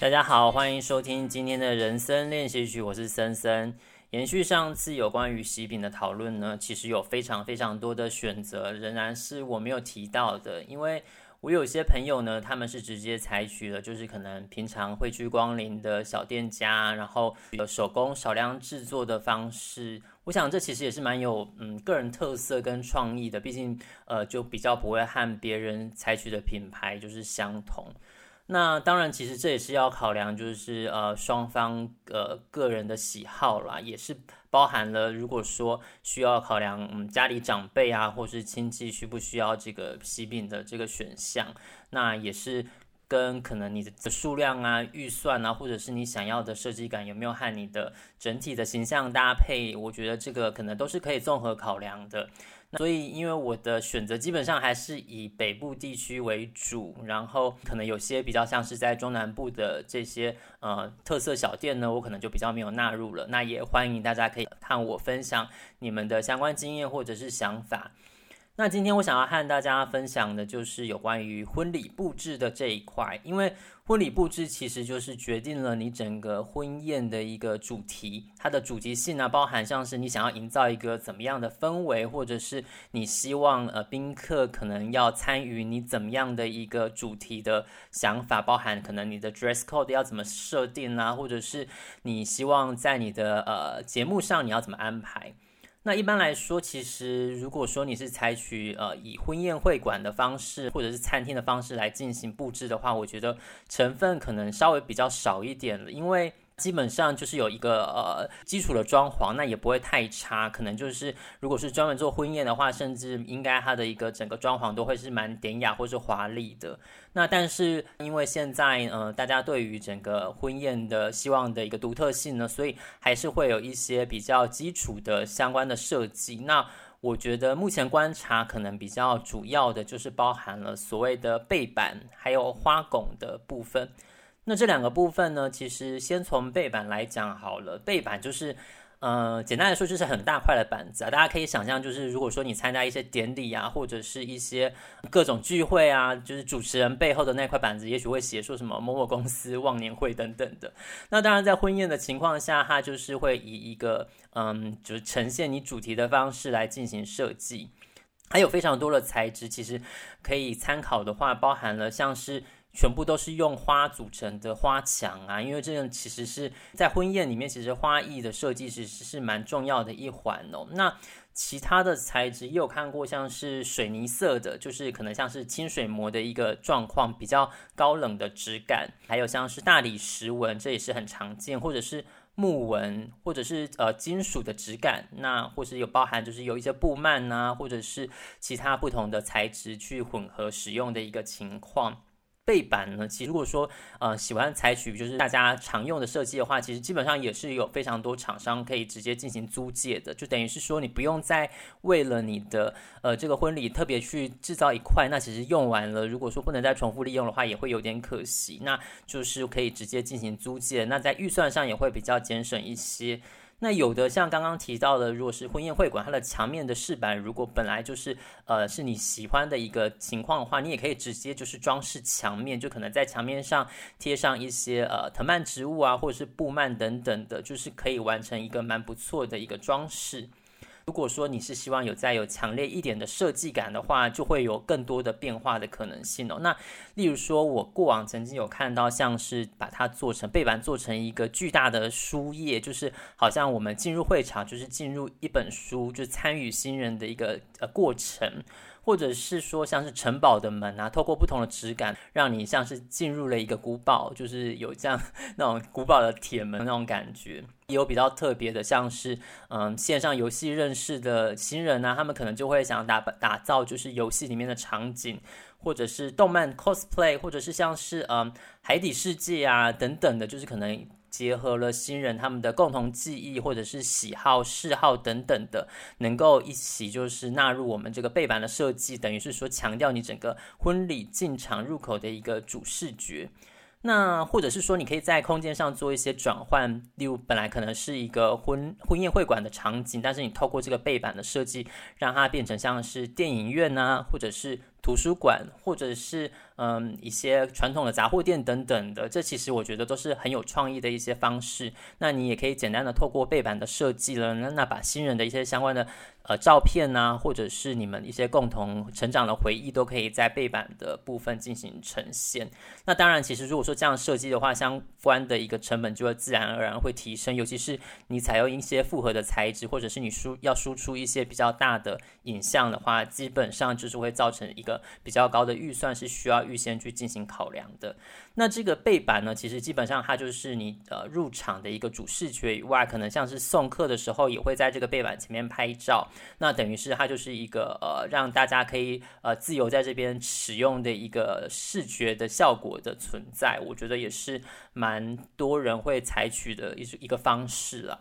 大家好，欢迎收听今天的人生练习曲，我是森森。延续上次有关于喜饼的讨论呢，其实有非常非常多的选择，仍然是我没有提到的，因为我有些朋友呢，他们是直接采取了，就是可能平常会去光临的小店家，然后有手工少量制作的方式。我想这其实也是蛮有嗯个人特色跟创意的，毕竟呃就比较不会和别人采取的品牌就是相同。那当然，其实这也是要考量，就是呃双方呃个人的喜好啦，也是包含了如果说需要考量，嗯家里长辈啊，或是亲戚需不需要这个喜饼的这个选项，那也是跟可能你的数量啊、预算啊，或者是你想要的设计感有没有和你的整体的形象搭配，我觉得这个可能都是可以综合考量的。所以，因为我的选择基本上还是以北部地区为主，然后可能有些比较像是在中南部的这些呃特色小店呢，我可能就比较没有纳入了。那也欢迎大家可以看我分享你们的相关经验或者是想法。那今天我想要和大家分享的就是有关于婚礼布置的这一块，因为婚礼布置其实就是决定了你整个婚宴的一个主题，它的主题性呢，包含像是你想要营造一个怎么样的氛围，或者是你希望呃宾客可能要参与你怎么样的一个主题的想法，包含可能你的 dress code 要怎么设定啊，或者是你希望在你的呃节目上你要怎么安排。那一般来说，其实如果说你是采取呃以婚宴会馆的方式或者是餐厅的方式来进行布置的话，我觉得成分可能稍微比较少一点了，因为。基本上就是有一个呃基础的装潢，那也不会太差。可能就是如果是专门做婚宴的话，甚至应该它的一个整个装潢都会是蛮典雅或是华丽的。那但是因为现在呃大家对于整个婚宴的希望的一个独特性呢，所以还是会有一些比较基础的相关的设计。那我觉得目前观察可能比较主要的就是包含了所谓的背板还有花拱的部分。那这两个部分呢，其实先从背板来讲好了。背板就是，呃，简单来说就是很大块的板子啊。大家可以想象，就是如果说你参加一些典礼啊，或者是一些各种聚会啊，就是主持人背后的那块板子，也许会写说什么某某公司忘年会等等的。那当然，在婚宴的情况下，它就是会以一个嗯，就是呈现你主题的方式来进行设计。还有非常多的材质，其实可以参考的话，包含了像是。全部都是用花组成的花墙啊，因为这样其实是在婚宴里面，其实花艺的设计其实是蛮重要的一环哦。那其他的材质也有看过，像是水泥色的，就是可能像是清水模的一个状况，比较高冷的质感；还有像是大理石纹，这也是很常见，或者是木纹，或者是呃金属的质感，那或是有包含就是有一些布幔啊，或者是其他不同的材质去混合使用的一个情况。背板呢，其实如果说呃喜欢采取就是大家常用的设计的话，其实基本上也是有非常多厂商可以直接进行租借的，就等于是说你不用再为了你的呃这个婚礼特别去制造一块，那其实用完了，如果说不能再重复利用的话，也会有点可惜，那就是可以直接进行租借，那在预算上也会比较节省一些。那有的像刚刚提到的，如果是婚宴会馆，它的墙面的饰板，如果本来就是呃是你喜欢的一个情况的话，你也可以直接就是装饰墙面，就可能在墙面上贴上一些呃藤蔓植物啊，或者是布幔等等的，就是可以完成一个蛮不错的一个装饰。如果说你是希望有再有强烈一点的设计感的话，就会有更多的变化的可能性哦。那例如说，我过往曾经有看到，像是把它做成背板，做成一个巨大的书页，就是好像我们进入会场，就是进入一本书，就参与新人的一个呃过程。或者是说像是城堡的门啊，透过不同的质感，让你像是进入了一个古堡，就是有这样 那种古堡的铁门那种感觉。也有比较特别的，像是嗯线上游戏认识的新人啊，他们可能就会想打打造就是游戏里面的场景，或者是动漫 cosplay，或者是像是嗯海底世界啊等等的，就是可能。结合了新人他们的共同记忆或者是喜好嗜好等等的，能够一起就是纳入我们这个背板的设计，等于是说强调你整个婚礼进场入口的一个主视觉。那或者是说，你可以在空间上做一些转换，例如本来可能是一个婚婚宴会馆的场景，但是你透过这个背板的设计，让它变成像是电影院呐，或者是。图书馆，或者是嗯一些传统的杂货店等等的。这其实我觉得都是很有创意的一些方式。那你也可以简单的透过背板的设计了，那那把新人的一些相关的。呃，照片呐、啊，或者是你们一些共同成长的回忆，都可以在背板的部分进行呈现。那当然，其实如果说这样设计的话，相关的一个成本就会自然而然会提升。尤其是你采用一些复合的材质，或者是你输要输出一些比较大的影像的话，基本上就是会造成一个比较高的预算，是需要预先去进行考量的。那这个背板呢，其实基本上它就是你呃入场的一个主视觉以外，可能像是送客的时候也会在这个背板前面拍照。那等于是它就是一个呃，让大家可以呃自由在这边使用的一个视觉的效果的存在，我觉得也是蛮多人会采取的一一个方式啦。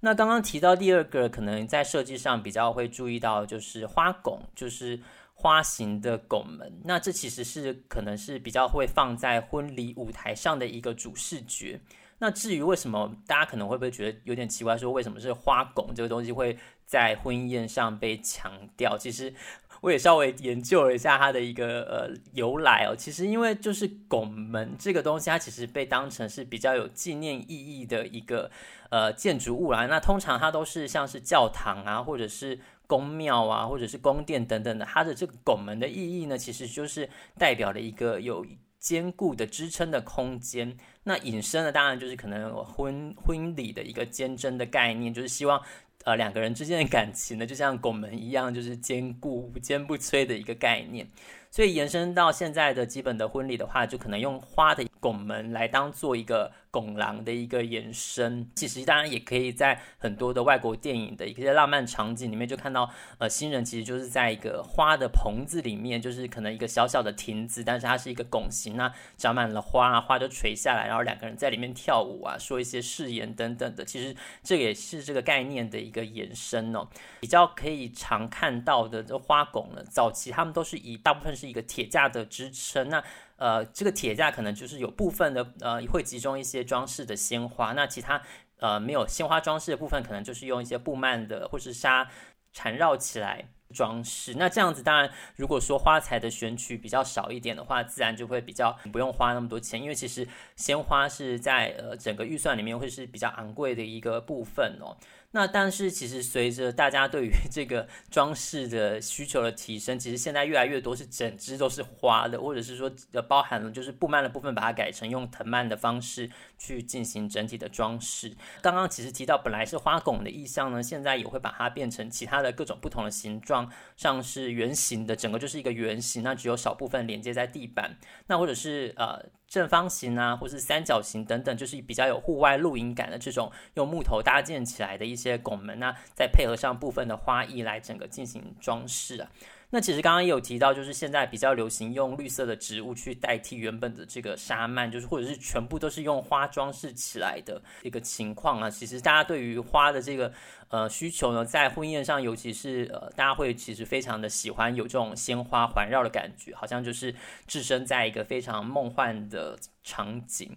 那刚刚提到第二个，可能在设计上比较会注意到，就是花拱，就是花型的拱门。那这其实是可能是比较会放在婚礼舞台上的一个主视觉。那至于为什么大家可能会不会觉得有点奇怪，说为什么是花拱这个东西会在婚宴上被强调？其实我也稍微研究了一下它的一个呃由来哦。其实因为就是拱门这个东西，它其实被当成是比较有纪念意义的一个呃建筑物啦。那通常它都是像是教堂啊，或者是宫庙啊，或者是宫殿等等的。它的这个拱门的意义呢，其实就是代表了一个有坚固的支撑的空间。那引申的当然就是可能婚婚礼的一个坚贞的概念，就是希望呃两个人之间的感情呢，就像拱门一样，就是坚固无坚不摧的一个概念。所以延伸到现在的基本的婚礼的话，就可能用花的拱门来当做一个拱廊的一个延伸。其实当然也可以在很多的外国电影的一些浪漫场景里面，就看到呃新人其实就是在一个花的棚子里面，就是可能一个小小的亭子，但是它是一个拱形，那长满了花啊，花就垂下来，然后两个人在里面跳舞啊，说一些誓言等等的。其实这也是这个概念的一个延伸哦。比较可以常看到的这花拱呢，早期他们都是以大部分。是一个铁架的支撑，那呃，这个铁架可能就是有部分的呃会集中一些装饰的鲜花，那其他呃没有鲜花装饰的部分，可能就是用一些布幔的或是纱缠绕起来装饰。那这样子，当然如果说花材的选取比较少一点的话，自然就会比较不用花那么多钱，因为其实鲜花是在呃整个预算里面会是比较昂贵的一个部分哦。那但是其实随着大家对于 这个装饰的需求的提升，其实现在越来越多是整只都是花的，或者是说呃包含了就是布幔的部分，把它改成用藤蔓的方式去进行整体的装饰。刚刚其实提到本来是花拱的意象呢，现在也会把它变成其他的各种不同的形状，像是圆形的，整个就是一个圆形，那只有少部分连接在地板，那或者是呃。正方形啊，或是三角形等等，就是比较有户外露营感的这种用木头搭建起来的一些拱门啊，再配合上部分的花艺来整个进行装饰啊。那其实刚刚也有提到，就是现在比较流行用绿色的植物去代替原本的这个纱幔，就是或者是全部都是用花装饰起来的一个情况啊。其实大家对于花的这个呃需求呢，在婚宴上，尤其是呃大家会其实非常的喜欢有这种鲜花环绕的感觉，好像就是置身在一个非常梦幻的场景。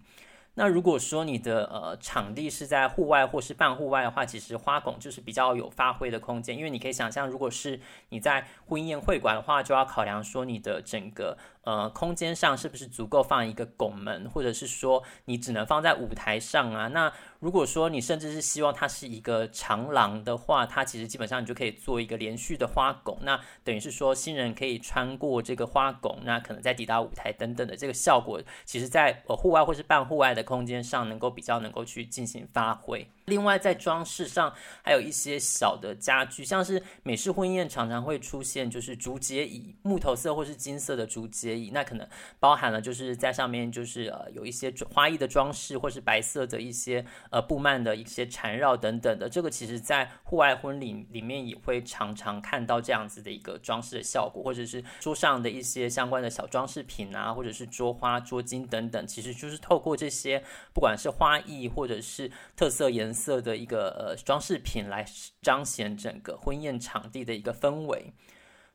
那如果说你的呃场地是在户外或是半户外的话，其实花拱就是比较有发挥的空间，因为你可以想象，如果是你在婚宴会馆的话，就要考量说你的整个。呃，空间上是不是足够放一个拱门，或者是说你只能放在舞台上啊？那如果说你甚至是希望它是一个长廊的话，它其实基本上你就可以做一个连续的花拱，那等于是说新人可以穿过这个花拱，那可能再抵达舞台等等的这个效果，其实在呃户外或是半户外的空间上，能够比较能够去进行发挥。另外，在装饰上还有一些小的家具，像是美式婚宴常常会出现，就是竹节椅，木头色或是金色的竹节椅，那可能包含了就是在上面就是呃有一些花艺的装饰，或是白色的一些呃布幔的一些缠绕等等的。这个其实在户外婚礼里面也会常常看到这样子的一个装饰的效果，或者是桌上的一些相关的小装饰品啊，或者是桌花、桌巾等等，其实就是透过这些不管是花艺或者是特色颜色。的一个呃装饰品来彰显整个婚宴场地的一个氛围。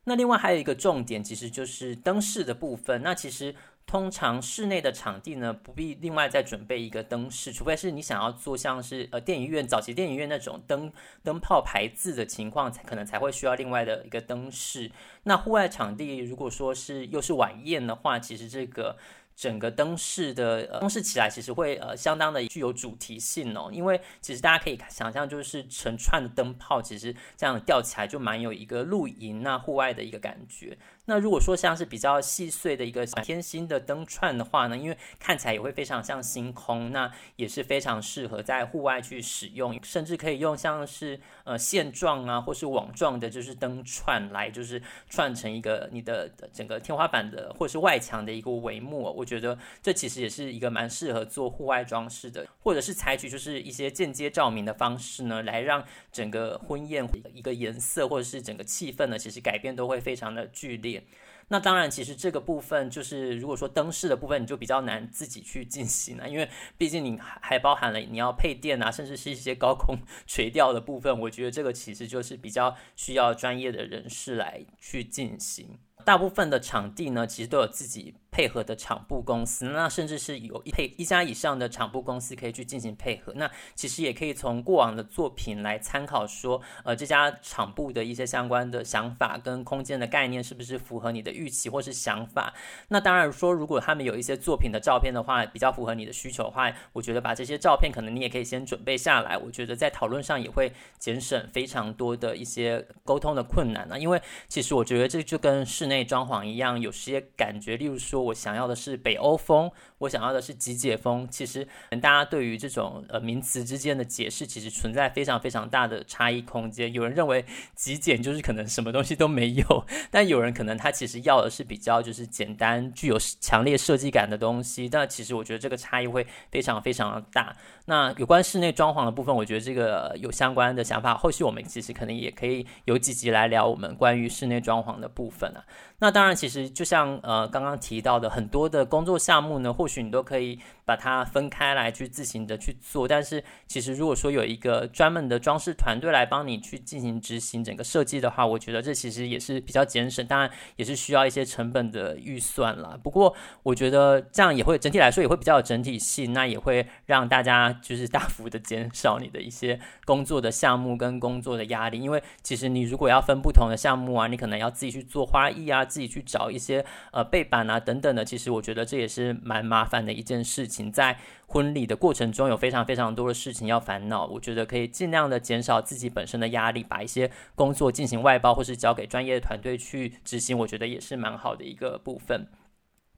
那另外还有一个重点，其实就是灯饰的部分。那其实通常室内的场地呢，不必另外再准备一个灯饰，除非是你想要做像是呃电影院早期电影院那种灯灯泡排字的情况，才可能才会需要另外的一个灯饰。那户外场地如果说是又是晚宴的话，其实这个。整个灯饰的呃，灯饰起来其实会呃相当的具有主题性哦，因为其实大家可以想象，就是成串的灯泡，其实这样吊起来就蛮有一个露营那户外的一个感觉。那如果说像是比较细碎的一个天星的灯串的话呢，因为看起来也会非常像星空，那也是非常适合在户外去使用，甚至可以用像是呃线状啊或是网状的，就是灯串来就是串成一个你的整个天花板的或是外墙的一个帷幕。我觉得这其实也是一个蛮适合做户外装饰的，或者是采取就是一些间接照明的方式呢，来让整个婚宴一个颜色或者是整个气氛呢，其实改变都会非常的剧烈。那当然，其实这个部分就是，如果说灯饰的部分，你就比较难自己去进行了，因为毕竟你还包含了你要配电啊，甚至是一些高空 垂吊的部分。我觉得这个其实就是比较需要专业的人士来去进行。大部分的场地呢，其实都有自己配合的场布公司，那甚至是有一配一家以上的场布公司可以去进行配合。那其实也可以从过往的作品来参考，说，呃，这家场布的一些相关的想法跟空间的概念是不是符合你的预期或是想法。那当然说，如果他们有一些作品的照片的话，比较符合你的需求的话，我觉得把这些照片可能你也可以先准备下来。我觉得在讨论上也会节省非常多的一些沟通的困难呢，因为其实我觉得这就跟室内内装潢一样，有些感觉，例如说。我想要的是北欧风，我想要的是极简风。其实，大家对于这种呃名词之间的解释，其实存在非常非常大的差异空间。有人认为极简就是可能什么东西都没有，但有人可能他其实要的是比较就是简单、具有强烈设计感的东西。但其实我觉得这个差异会非常非常的大。那有关室内装潢的部分，我觉得这个有相关的想法，后续我们其实可能也可以有几集来聊我们关于室内装潢的部分啊。那当然，其实就像呃刚刚提到的很多的工作项目呢，或许你都可以把它分开来去自行的去做。但是其实如果说有一个专门的装饰团队来帮你去进行执行整个设计的话，我觉得这其实也是比较节省，当然也是需要一些成本的预算啦。不过我觉得这样也会整体来说也会比较有整体性，那也会让大家就是大幅的减少你的一些工作的项目跟工作的压力。因为其实你如果要分不同的项目啊，你可能要自己去做花艺啊。自己去找一些呃背板啊等等的，其实我觉得这也是蛮麻烦的一件事情。在婚礼的过程中，有非常非常多的事情要烦恼，我觉得可以尽量的减少自己本身的压力，把一些工作进行外包或是交给专业的团队去执行，我觉得也是蛮好的一个部分。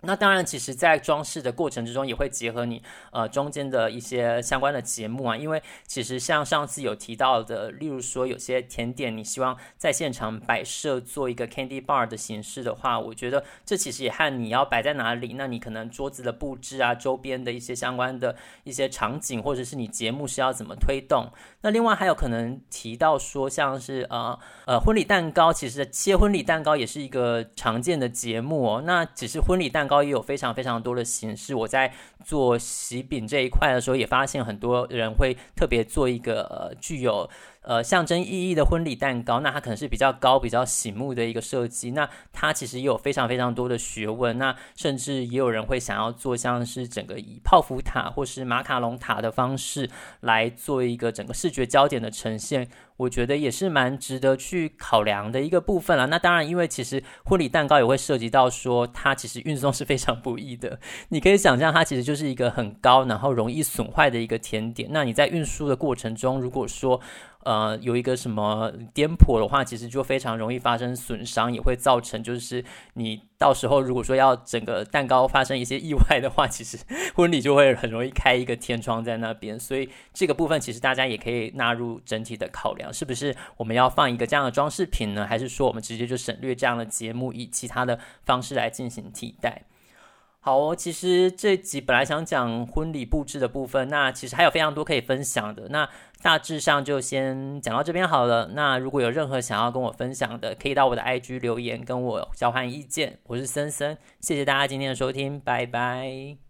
那当然，其实，在装饰的过程之中，也会结合你呃中间的一些相关的节目啊。因为其实像上次有提到的，例如说有些甜点，你希望在现场摆设做一个 candy bar 的形式的话，我觉得这其实也和你要摆在哪里，那你可能桌子的布置啊，周边的一些相关的一些场景，或者是你节目是要怎么推动。那另外还有可能提到说，像是呃呃婚礼蛋糕，其实切婚礼蛋糕也是一个常见的节目哦。那只是婚礼蛋高也有非常非常多的形式。我在做喜饼这一块的时候，也发现很多人会特别做一个呃具有。呃，象征意义的婚礼蛋糕，那它可能是比较高、比较醒目的一个设计。那它其实也有非常非常多的学问。那甚至也有人会想要做像是整个以泡芙塔或是马卡龙塔的方式来做一个整个视觉焦点的呈现。我觉得也是蛮值得去考量的一个部分了。那当然，因为其实婚礼蛋糕也会涉及到说，它其实运送是非常不易的。你可以想象，它其实就是一个很高，然后容易损坏的一个甜点。那你在运输的过程中，如果说呃，有一个什么颠簸的话，其实就非常容易发生损伤，也会造成就是你到时候如果说要整个蛋糕发生一些意外的话，其实婚礼就会很容易开一个天窗在那边。所以这个部分其实大家也可以纳入整体的考量，是不是我们要放一个这样的装饰品呢？还是说我们直接就省略这样的节目，以其他的方式来进行替代？好哦，其实这集本来想讲婚礼布置的部分，那其实还有非常多可以分享的。那大致上就先讲到这边好了。那如果有任何想要跟我分享的，可以到我的 IG 留言跟我交换意见。我是森森，谢谢大家今天的收听，拜拜。